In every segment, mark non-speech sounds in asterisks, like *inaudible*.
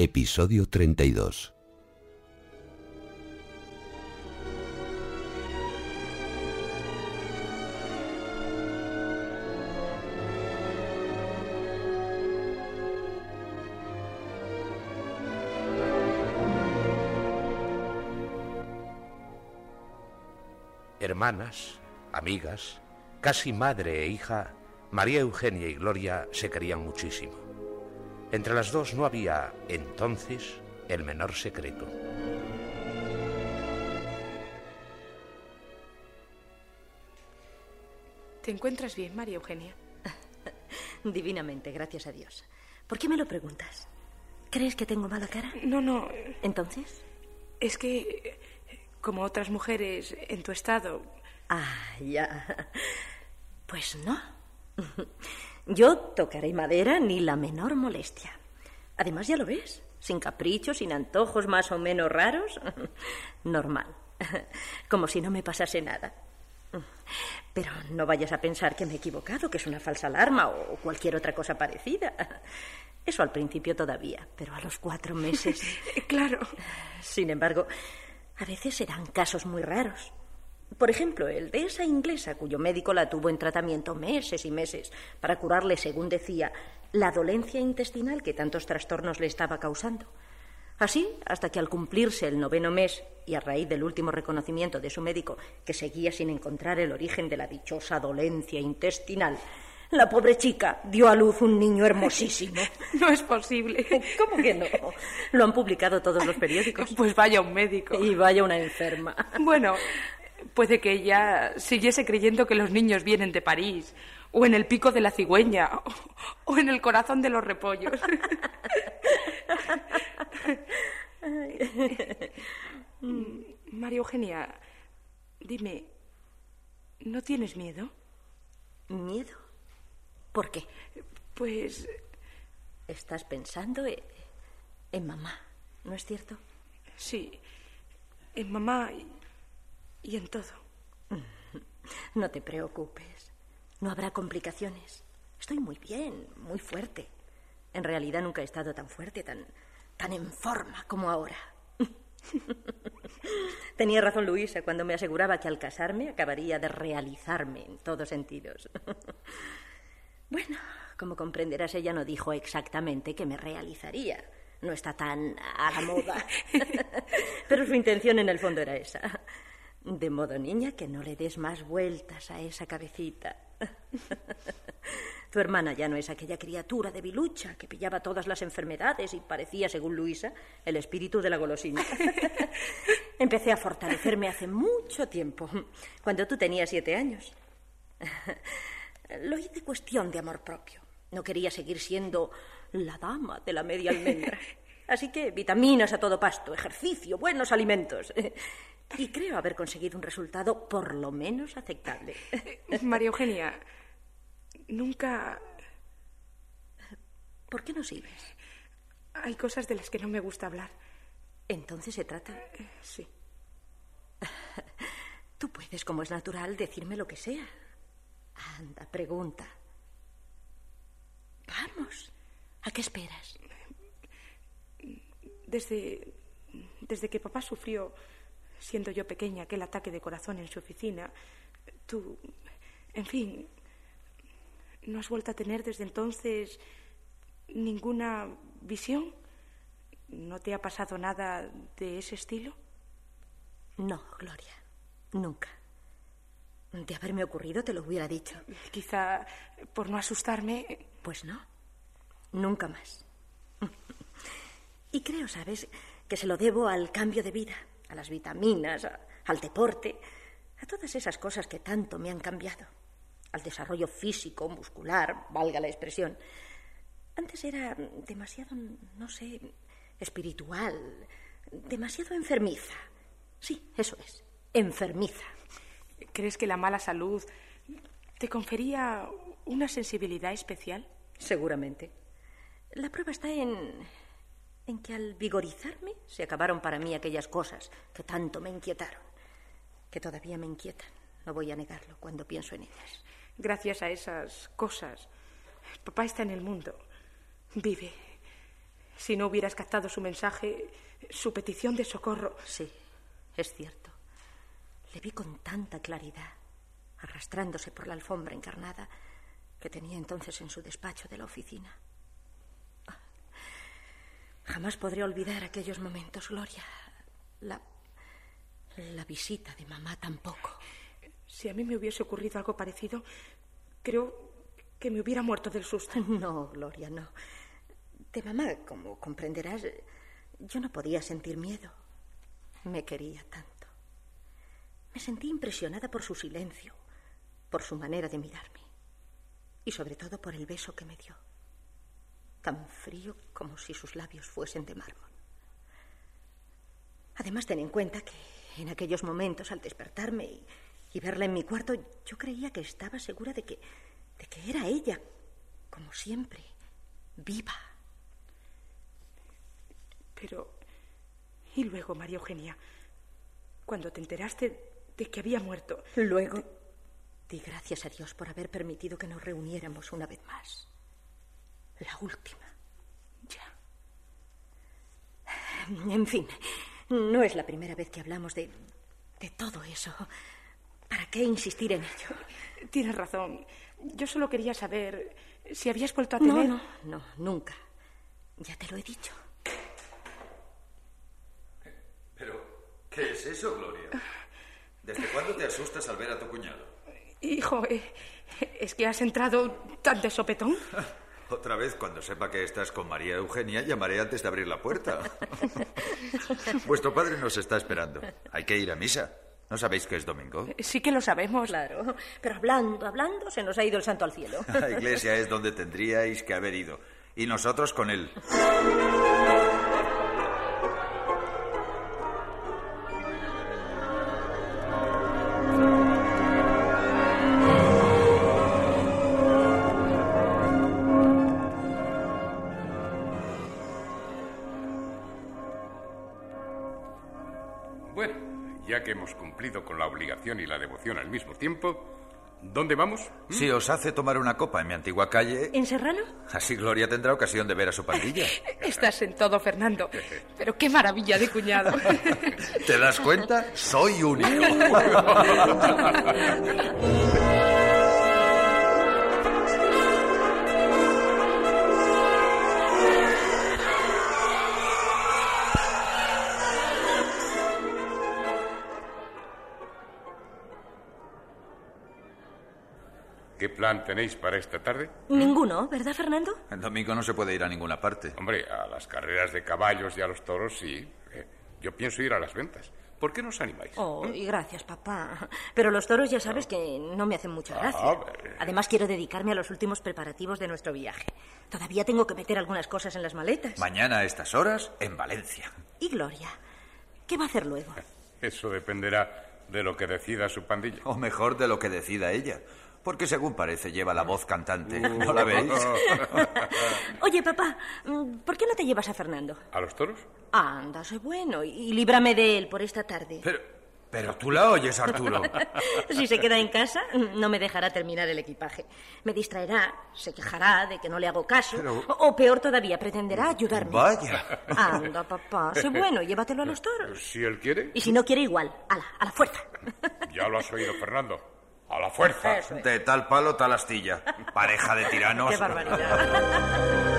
Episodio 32. Hermanas, amigas, casi madre e hija, María Eugenia y Gloria se querían muchísimo. Entre las dos no había, entonces, el menor secreto. ¿Te encuentras bien, María Eugenia? *laughs* Divinamente, gracias a Dios. ¿Por qué me lo preguntas? ¿Crees que tengo mala cara? No, no. Entonces. Es que, como otras mujeres en tu estado. Ah, ya. Pues no. Yo tocaré madera ni la menor molestia. Además, ya lo ves, sin caprichos, sin antojos más o menos raros. *laughs* Normal. *laughs* Como si no me pasase nada. Pero no vayas a pensar que me he equivocado, que es una falsa alarma o cualquier otra cosa parecida. Eso al principio todavía, pero a los cuatro meses. *laughs* claro. Sin embargo, a veces se dan casos muy raros. Por ejemplo, el de esa inglesa cuyo médico la tuvo en tratamiento meses y meses para curarle, según decía, la dolencia intestinal que tantos trastornos le estaba causando. Así, hasta que al cumplirse el noveno mes y a raíz del último reconocimiento de su médico, que seguía sin encontrar el origen de la dichosa dolencia intestinal, la pobre chica dio a luz un niño hermosísimo. *laughs* No es posible. ¿Cómo que no? Lo han publicado todos los periódicos. Pues vaya un médico. Y vaya una enferma. Bueno, puede que ella siguiese creyendo que los niños vienen de París, o en el pico de la cigüeña, o en el corazón de los repollos. María Eugenia, dime, ¿no tienes miedo? ¿Miedo? ¿Por qué? Pues... Estás pensando en, en mamá, ¿no es cierto? Sí, en mamá y, en todo. *laughs* No te preocupes. No habrá complicaciones. Estoy muy bien, muy fuerte. En realidad nunca he estado tan fuerte, tan, tan en forma como ahora. *laughs* Tenía razón Luisa cuando me aseguraba que al casarme acabaría de realizarme en todos sentidos. *laughs* bueno, como comprenderás, ella no dijo exactamente que me realizaría. No está tan a la moda. Pero su intención en el fondo era esa. De modo, niña, que no le des más vueltas a esa cabecita. *laughs* Tu hermana ya no es aquella criatura de bilucha que pillaba todas las enfermedades y parecía, según Luisa, el espíritu de la golosina. *laughs* Empecé a fortalecerme hace mucho tiempo, cuando tú tenías siete años. Lo hice cuestión de amor propio. No quería seguir siendo la dama de la media almendra. *laughs* Así que vitaminas a todo pasto, ejercicio, buenos alimentos. Y creo haber conseguido un resultado por lo menos aceptable. María Eugenia, nunca... ¿Por qué no sigues? Hay cosas de las que no me gusta hablar. Entonces se trata... Sí. *laughs* Tú puedes, como es natural, decirme lo que sea. Anda, pregunta. Vamos. ¿A qué esperas? Desde... Desde que papá sufrió, siendo yo pequeña, aquel ataque de corazón en su oficina, tú... En fin, ¿no has vuelto a tener desde entonces ninguna visión? ¿No te ha pasado nada de ese estilo? No, Gloria. Nunca. De haberme ocurrido te lo hubiera dicho. Quizá por no asustarme. Pues no. Nunca más. *laughs* Y creo, ¿sabes?, que se lo debo al cambio de vida, a las vitaminas, a- al deporte, a todas esas cosas que tanto me han cambiado. Al desarrollo físico, muscular, valga la expresión. Antes era demasiado, no sé, espiritual, demasiado enfermiza. Sí, eso es, enfermiza. ¿Crees que la mala salud te confería una sensibilidad especial? Seguramente. La prueba está en, en que al vigorizarme se acabaron para mí aquellas cosas que tanto me inquietaron, que todavía me inquietan, no voy a negarlo cuando pienso en ellas. Gracias a esas cosas, papá está en el mundo, vive. Si no hubieras captado su mensaje, su petición de socorro. Sí, es cierto. Le vi con tanta claridad, arrastrándose por la alfombra encarnada que tenía entonces en su despacho de la oficina. Jamás podré olvidar aquellos momentos, Gloria. La, la visita de mamá tampoco. Si a mí me hubiese ocurrido algo parecido, creo que me hubiera muerto del susto. *laughs* No, Gloria, no. De mamá, como comprenderás, yo no podía sentir miedo. Me quería tanto. Me sentí impresionada por su silencio, por su manera de mirarme y sobre todo por el beso que me dio, tan frío como si sus labios fuesen de mármol. Además, ten en cuenta que en aquellos momentos, al despertarme y, y verla en mi cuarto, yo creía que estaba segura de que, de que era ella, como siempre, viva. Pero, ¿y luego, María Eugenia? Cuando te enteraste de que había muerto. Luego, di gracias a Dios por haber permitido que nos reuniéramos una vez más. La última. Ya. En fin, no es la primera vez que hablamos de, de todo eso. ¿Para qué insistir en ello? Tienes razón. Yo solo quería saber si habías vuelto a tener. No, no, no, nunca. Ya te lo he dicho. Pero, ¿qué es eso, Gloria? ¿Desde cuándo te asustas al ver a tu cuñado? Hijo, eh, ¿es que has entrado tan de sopetón? *laughs* Otra vez, cuando sepa que estás con María Eugenia, llamaré antes de abrir la puerta. *laughs* Vuestro padre nos está esperando. Hay que ir a misa. ¿No sabéis que es domingo? Sí que lo sabemos. Claro, pero hablando, hablando, se nos ha ido el santo al cielo. *laughs* La iglesia es donde tendríais que haber ido. Y nosotros con él. Obligación y la devoción al mismo tiempo, ¿dónde vamos? Si os hace tomar una copa en mi antigua calle, ¿En Serrano? así Gloria tendrá ocasión de ver a su pandilla. *laughs* Estás en todo, Fernando. *laughs* Pero qué maravilla de cuñado. ¿Te das cuenta? Soy único. *laughs* plan tenéis para esta tarde? Ninguno, ¿verdad, Fernando? El domingo no se puede ir a ninguna parte. Hombre, a las carreras de caballos y a los toros sí. Eh, yo pienso ir a las ventas. ¿Por qué no os animáis? Oh, y gracias, papá. Pero los toros ya sabes que no me hacen mucha gracia. Ah, eh. Además, quiero dedicarme a los últimos preparativos de nuestro viaje. Todavía tengo que meter algunas cosas en las maletas. Mañana a estas horas en Valencia. ¿Y Gloria? ¿Qué va a hacer luego? *laughs* Eso dependerá de lo que decida su pandilla. O mejor de lo que decida ella. Porque según parece lleva la voz cantante. ¿No la veis? *laughs* Oye, papá, mm, ¿por qué no te llevas a Fernando? ¿A los toros? Anda, sé bueno, y líbrame de él por esta tarde. Pero, pero tú la oyes, Arturo. *laughs* Si se queda en casa, no me dejará terminar el equipaje. Me distraerá, se quejará de que no le hago caso, Pero- o, o peor todavía, pretenderá ayudarme. Vaya. Anda, papá, sé bueno, llévatelo a los toros. Si él quiere, Y si no quiere, igual, a la, a la fuerza. ya lo has oído, Fernando. A la fuerza. De tal palo, tal astilla. Pareja de *laughs* tiranos. Qué barbaridad. *laughs*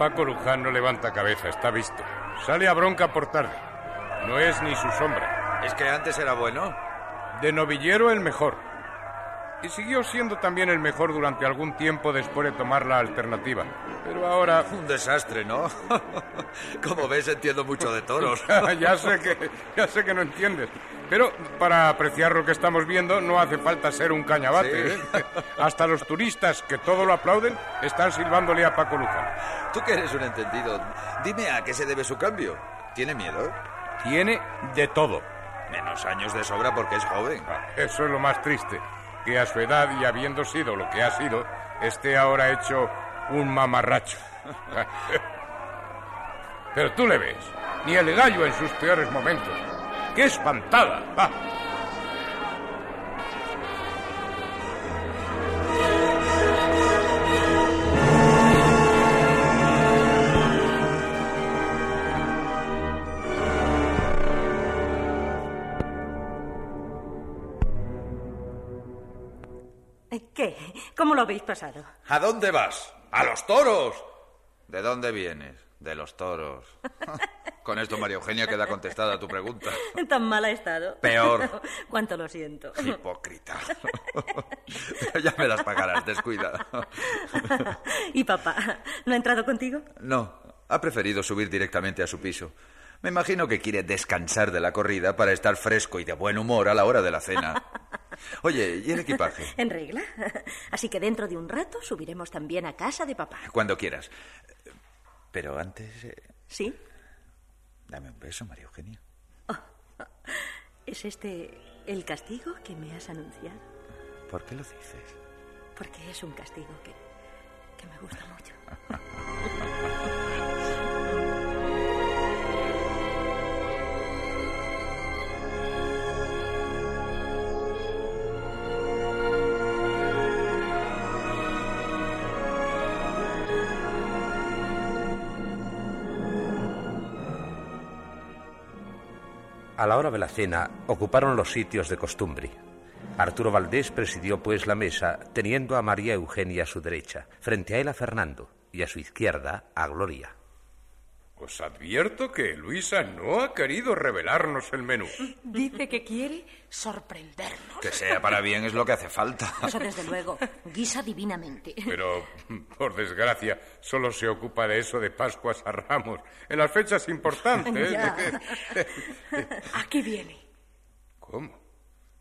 Paco Luján no levanta cabeza, está visto. Sale a bronca por tarde. No es ni su sombra. ¿Es que antes era bueno? De novillero el mejor. Y siguió siendo también el mejor durante algún tiempo después de tomar la alternativa. Pero ahora... Un desastre, ¿no? *laughs* Como ves, entiendo mucho de toros. *laughs* ya, sé que, ya sé que no entiendes. Pero para apreciar lo que estamos viendo no hace falta ser un cañabate. ¿eh? *laughs* Hasta los turistas, que todo lo aplauden, están silbándole a Paco. Tú que eres un entendido, dime a qué se debe su cambio. ¿Tiene miedo? Tiene de todo. Menos años de sobra porque es joven. Eso es lo más triste que a su edad y habiendo sido lo que ha sido, esté ahora hecho un mamarracho. Pero tú le ves, ni el gallo en sus peores momentos. ¡Qué espantada! ¡Ah! ¿Qué? ¿Cómo lo habéis pasado? ¿A dónde vas? ¡A los toros! ¿De dónde vienes? De los toros. *laughs* Con esto María Eugenia queda contestada tu pregunta. ¿Tan mal ha estado? Peor. *laughs* Cuánto lo siento. Hipócrita. *laughs* ya me las pagarás, descuida. ¿Y papá? ¿No ha entrado contigo? No, ha preferido subir directamente a su piso. Me imagino que quiere descansar de la corrida para estar fresco y de buen humor a la hora de la cena. *laughs* Oye, ¿y el equipaje? En regla. *laughs* Así que dentro de un rato subiremos también a casa de papá. Cuando quieras. Pero antes... eh, ¿Sí? Dame un beso, María Eugenia. *laughs* ¿Es este el castigo que me has anunciado? ¿Por qué lo dices? Porque es un castigo que, que me gusta mucho. A la hora de la cena ocuparon los sitios de costumbre. Arturo Valdés presidió pues la mesa, teniendo a María Eugenia a su derecha, frente a él a Fernando y a su izquierda a Gloria. Os advierto que Luisa no ha querido revelarnos el menú. Dice que quiere sorprendernos. Que sea para bien es lo que hace falta. Eso desde luego. Guisa divinamente. Pero, por desgracia, solo se ocupa de eso de Pascuas a Ramos, en las fechas importantes. Ya. *laughs* ¿A qué viene? ¿Cómo?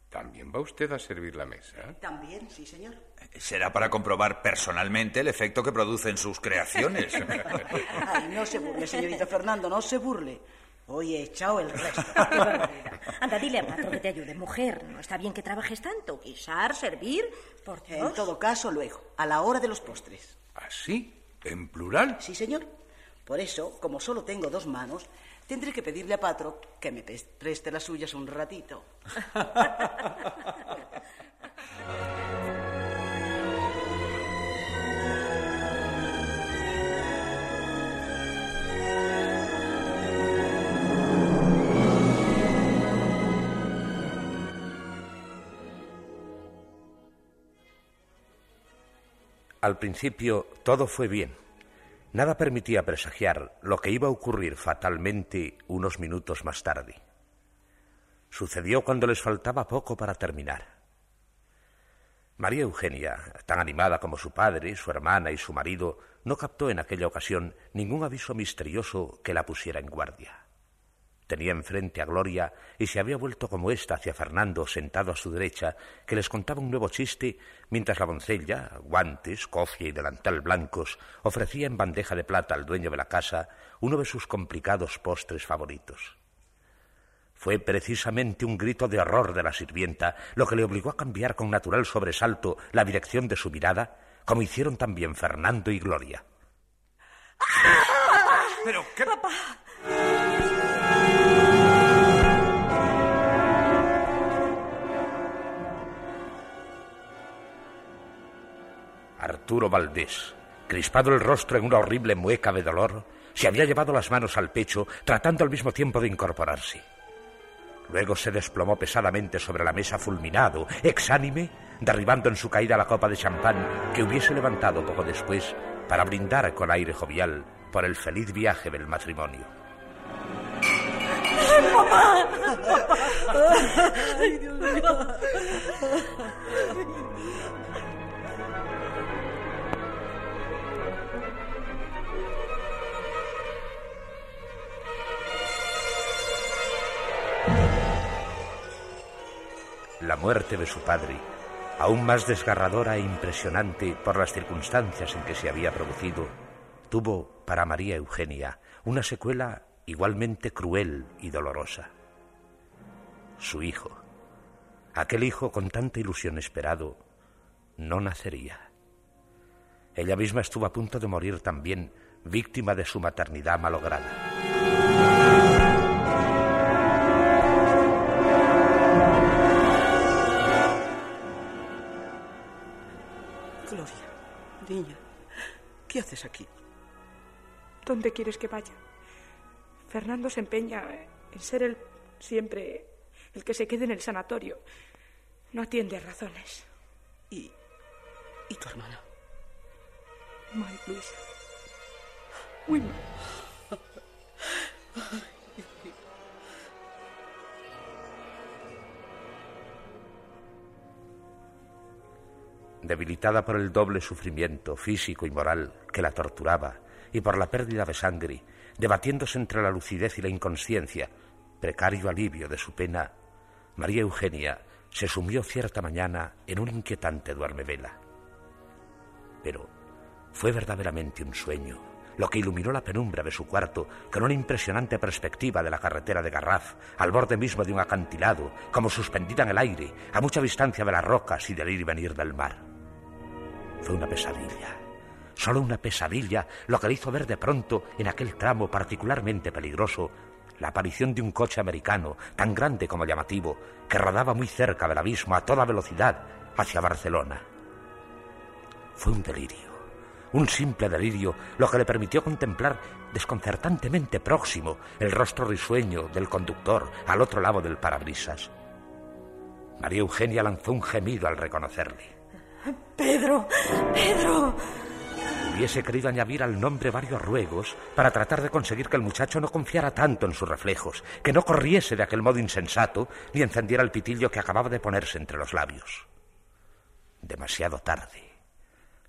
¿También va usted a servir la mesa? También, sí, señor. Será para comprobar personalmente el efecto que producen sus creaciones. *laughs* Ay, no se burle, señorito Fernando, no se burle. Hoy he echado el resto. *laughs* Anda, dile a Patro que te ayude, mujer. No está bien que trabajes tanto. Guisar, servir, por Dios. En todo caso, luego, a la hora de los postres. ¿Así? ¿En plural? Sí, señor. Por eso, como solo tengo dos manos, tendré que pedirle a Patro que me preste las suyas un ratito. Al principio todo fue bien. Nada permitía presagiar lo que iba a ocurrir fatalmente unos minutos más tarde. Sucedió cuando les faltaba poco para terminar. María Eugenia, tan animada como su padre, su hermana y su marido, no captó en aquella ocasión ningún aviso misterioso que la pusiera en guardia. Tenía enfrente a Gloria y se había vuelto como ésta hacia Fernando, sentado a su derecha, que les contaba un nuevo chiste, mientras la doncella, guantes, cofia y delantal blancos, ofrecía en bandeja de plata al dueño de la casa uno de sus complicados postres favoritos. Fue precisamente un grito de horror de la sirvienta lo que le obligó a cambiar con natural sobresalto la dirección de su mirada, como hicieron también Fernando y Gloria. ¿Pero qué? Arturo Valdés, crispado el rostro en una horrible mueca de dolor, se había llevado las manos al pecho, tratando al mismo tiempo de incorporarse. Luego se desplomó pesadamente sobre la mesa fulminado, exánime, derribando en su caída la copa de champán que hubiese levantado poco después para brindar con aire jovial por el feliz viaje del matrimonio. *laughs* La muerte de su padre, aún más desgarradora e impresionante por las circunstancias en que se había producido, tuvo para María Eugenia una secuela igualmente cruel y dolorosa. Su hijo, aquel hijo con tanta ilusión esperado, no nacería. Ella misma estuvo a punto de morir también, víctima de su maternidad malograda. Niña, ¿qué haces aquí? ¿Dónde quieres que vaya? Fernando se empeña en ser el siempre el que se quede en el sanatorio. No atiende a razones. ¿Y, y tu hermana? Mal, Luisa. Muy mal. *laughs* Debilitada por el doble sufrimiento físico y moral que la torturaba y por la pérdida de sangre, debatiéndose entre la lucidez y la inconsciencia, precario alivio de su pena, María Eugenia se sumió cierta mañana en un inquietante duermevela. Pero fue verdaderamente un sueño, lo que iluminó la penumbra de su cuarto con una impresionante perspectiva de la carretera de Garraf, al borde mismo de un acantilado, como suspendida en el aire, a mucha distancia de las rocas y del ir y venir del mar. Fue una pesadilla, solo una pesadilla, lo que le hizo ver de pronto, en aquel tramo particularmente peligroso, la aparición de un coche americano, tan grande como llamativo, que rodaba muy cerca del abismo a toda velocidad hacia Barcelona. Fue un delirio, un simple delirio, lo que le permitió contemplar desconcertantemente próximo el rostro risueño del conductor al otro lado del parabrisas. María Eugenia lanzó un gemido al reconocerle. Pedro, Pedro. Hubiese querido añadir al nombre varios ruegos para tratar de conseguir que el muchacho no confiara tanto en sus reflejos, que no corriese de aquel modo insensato ni encendiera el pitillo que acababa de ponerse entre los labios. Demasiado tarde.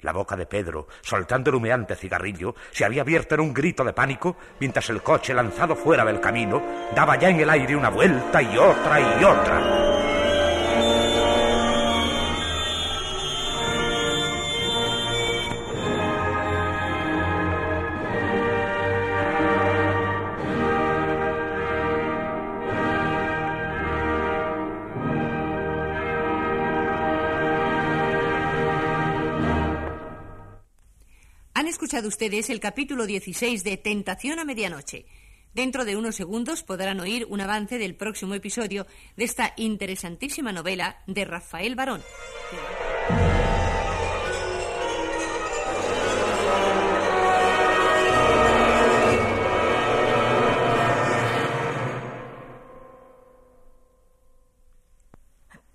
La boca de Pedro, soltando el humeante cigarrillo, se había abierto en un grito de pánico mientras el coche, lanzado fuera del camino, daba ya en el aire una vuelta y otra y otra. Escuchado ustedes el capítulo 16 de Tentación a Medianoche. Dentro de unos segundos podrán oír un avance del próximo episodio de esta interesantísima novela de Rafael Barón.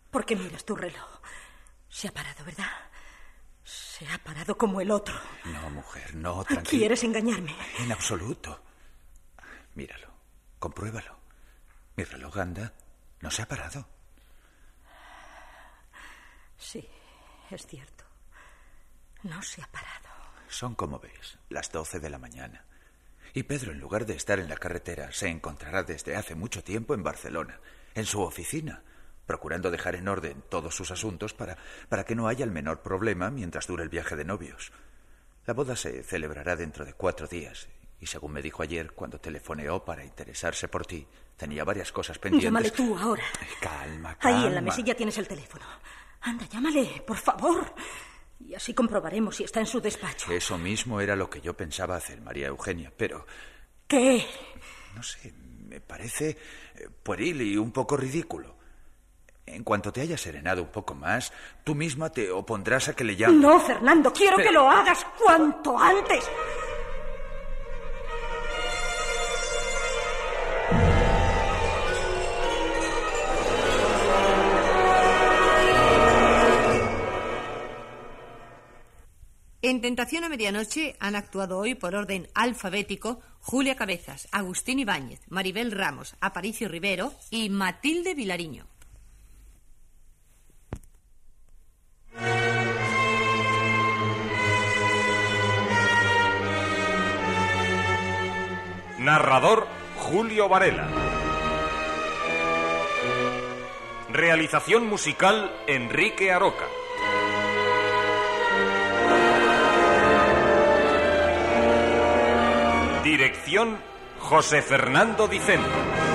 ¿Por qué miras tu reloj? Se ha parado, ¿verdad? Se ha parado como el otro. No, mujer, no, tranquila. ¿Quieres engañarme? En absoluto. Míralo, compruébalo. Mi reloj anda, no se ha parado. Sí, es cierto. No se ha parado. Son, como ves, las doce de la mañana. Y Pedro, en lugar de estar en la carretera, se encontrará desde hace mucho tiempo en Barcelona, en su oficina, procurando dejar en orden todos sus asuntos para, para que no haya el menor problema mientras dure el viaje de novios. La boda se celebrará dentro de cuatro días, y según me dijo ayer, cuando telefoneó para interesarse por ti, tenía varias cosas pendientes. Llámale tú ahora. Calma, calma. Ahí en la mesilla tienes el teléfono. Anda, llámale, por favor. Y así comprobaremos si está en su despacho. Eso mismo era lo que yo pensaba hacer, María Eugenia, pero... ¿Qué? No sé, me parece eh, pueril y un poco ridículo. En cuanto te hayas serenado un poco más, tú misma te opondrás a que le llame. No, Fernando, quiero Pero- que lo hagas cuanto antes. En Tentación a Medianoche han actuado hoy por orden alfabético Julia Cabezas, Agustín Ibáñez, Maribel Ramos, Aparicio Rivero y Matilde Vilariño. Narrador Julio Varela. Realización musical Enrique Aroca. Dirección José Fernando Dicente.